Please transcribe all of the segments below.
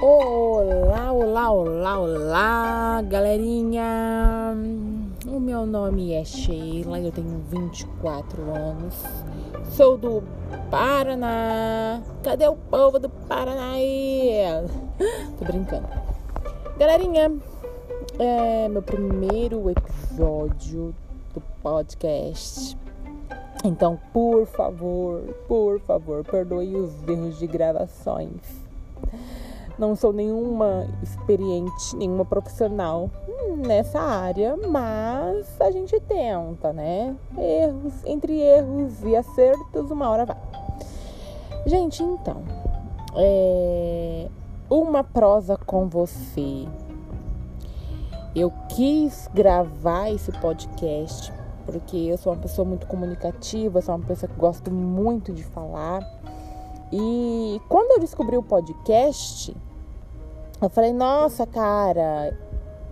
Olá, olá, olá, olá, galerinha! O meu nome é Sheila, eu tenho 24 anos, sou do Paraná. Cadê o povo do Paraná aí? Tô brincando. Galerinha, é meu primeiro episódio podcast. Então, por favor, por favor, perdoe os erros de gravações não sou nenhuma experiente, nenhuma profissional nessa área, mas a gente tenta, né? Erros, entre erros e acertos, uma hora vai. Gente, então, é uma prosa com você. Eu quis gravar esse podcast porque eu sou uma pessoa muito comunicativa, sou uma pessoa que gosto muito de falar. E quando eu descobri o podcast, eu falei: "Nossa, cara,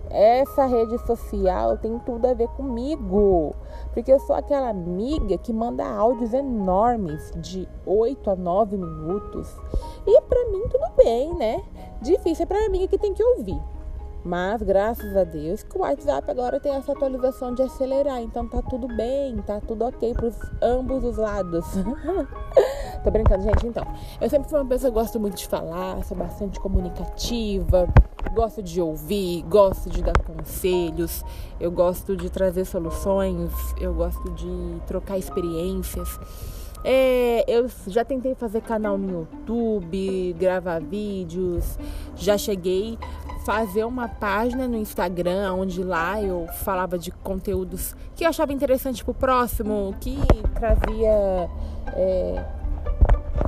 essa rede social tem tudo a ver comigo". Porque eu sou aquela amiga que manda áudios enormes de 8 a 9 minutos. E para mim tudo bem, né? Difícil é para amiga que tem que ouvir. Mas graças a Deus que o WhatsApp agora tem essa atualização de acelerar, então tá tudo bem, tá tudo ok para ambos os lados. Tô brincando, gente. Então, eu sempre fui uma pessoa que gosto muito de falar, sou bastante comunicativa, gosto de ouvir, gosto de dar conselhos, eu gosto de trazer soluções, eu gosto de trocar experiências. É, eu já tentei fazer canal no YouTube, gravar vídeos, já cheguei fazer uma página no Instagram onde lá eu falava de conteúdos que eu achava interessante pro próximo, que trazia é,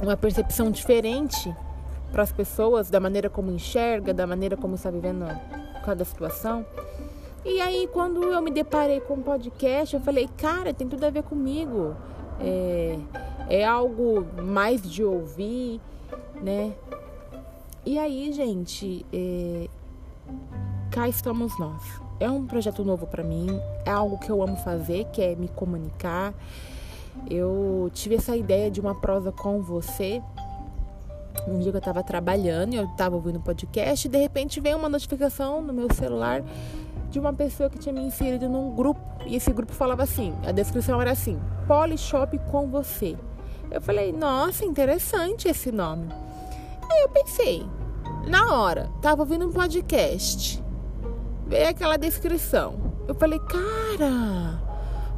uma percepção diferente para as pessoas da maneira como enxerga, da maneira como está vivendo cada situação. E aí quando eu me deparei com o um podcast, eu falei, cara, tem tudo a ver comigo. É, é algo mais de ouvir, né? E aí, gente, é, cá estamos nós. É um projeto novo para mim, é algo que eu amo fazer, que é me comunicar. Eu tive essa ideia de uma prosa com você. Um dia que eu estava trabalhando, eu estava ouvindo podcast e de repente veio uma notificação no meu celular de uma pessoa que tinha me inserido num grupo. E esse grupo falava assim: a descrição era assim, Polishop com você. Eu falei, nossa, interessante esse nome. Aí eu pensei, na hora, tava ouvindo um podcast, veio aquela descrição. Eu falei, cara,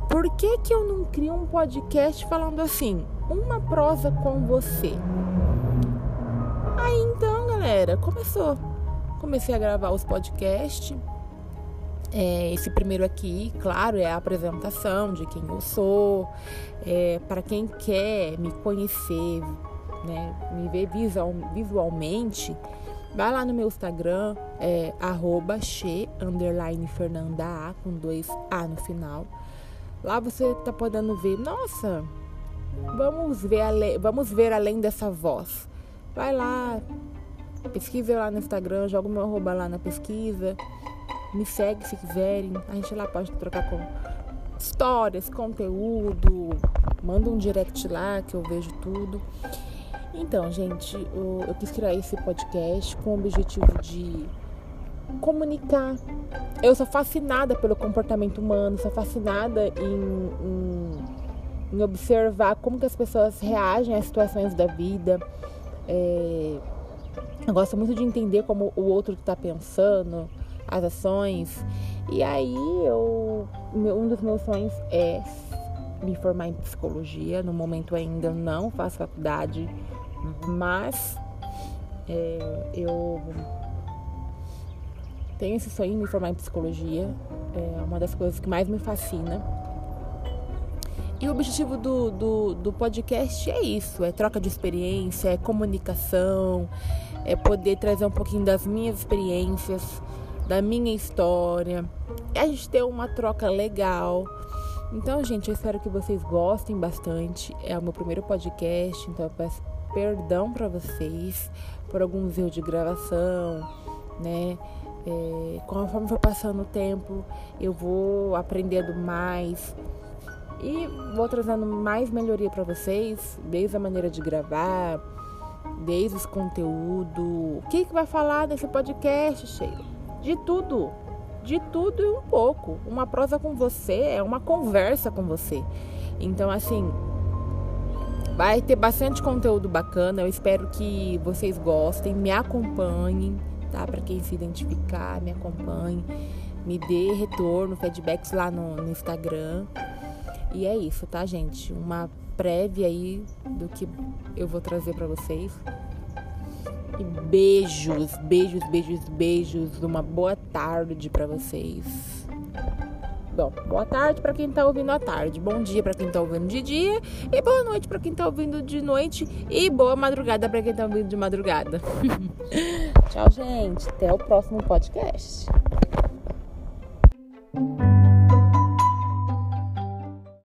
por que que eu não crio um podcast falando assim, uma prosa com você? Aí então, galera, começou. Comecei a gravar os podcasts. É, esse primeiro aqui, claro, é a apresentação de quem eu sou. É, para quem quer me conhecer, né, me ver visual, visualmente, Vai lá no meu Instagram, é arroba underline Fernanda A, com dois A no final. Lá você tá podendo ver, nossa, vamos ver, ale, vamos ver além dessa voz. Vai lá, pesquisa lá no Instagram, joga o meu arroba lá na pesquisa. Me segue se quiserem. A gente lá pode trocar com histórias, conteúdo. Manda um direct lá que eu vejo tudo. Então, gente, eu, quis criar esse podcast com o objetivo de comunicar. Eu sou fascinada pelo comportamento humano, sou fascinada em, em, em observar como que as pessoas reagem às situações da vida. É, eu gosto muito de entender como o outro está pensando, as ações. E aí eu, um dos meus sonhos é me formar em psicologia. No momento ainda não faço faculdade mas é, eu tenho esse sonho de me formar em psicologia. É uma das coisas que mais me fascina. E o objetivo do, do, do, podcast é isso: é troca de experiência, é comunicação, é poder trazer um pouquinho das minhas experiências, da minha história, é a gente ter uma troca legal. Então, gente, eu espero que vocês gostem bastante. É o meu primeiro podcast, então eu peço perdão para vocês por alguns erros de gravação, né? É, conforme for passando o tempo, eu vou aprendendo mais. E vou trazendo mais melhoria para vocês, desde a maneira de gravar, desde os conteúdo. O que, que vai falar nesse podcast, Sheila? De tudo. De tudo e um pouco. Uma prosa com você é uma conversa com você. Então, assim, vai ter bastante conteúdo bacana. Eu espero que vocês gostem, me acompanhem, tá? Para quem se identificar, me acompanhe, me dê retorno, feedbacks lá no, no Instagram. E é isso, tá, gente? Uma prévia aí do que eu vou trazer para vocês. E beijos, beijos, beijos, beijos. Uma boa tarde para vocês. Bom, boa tarde para quem tá ouvindo à tarde, bom dia para quem tá ouvindo de dia e boa noite para quem tá ouvindo de noite e boa madrugada para quem tá ouvindo de madrugada. Tchau, gente. Até o próximo podcast.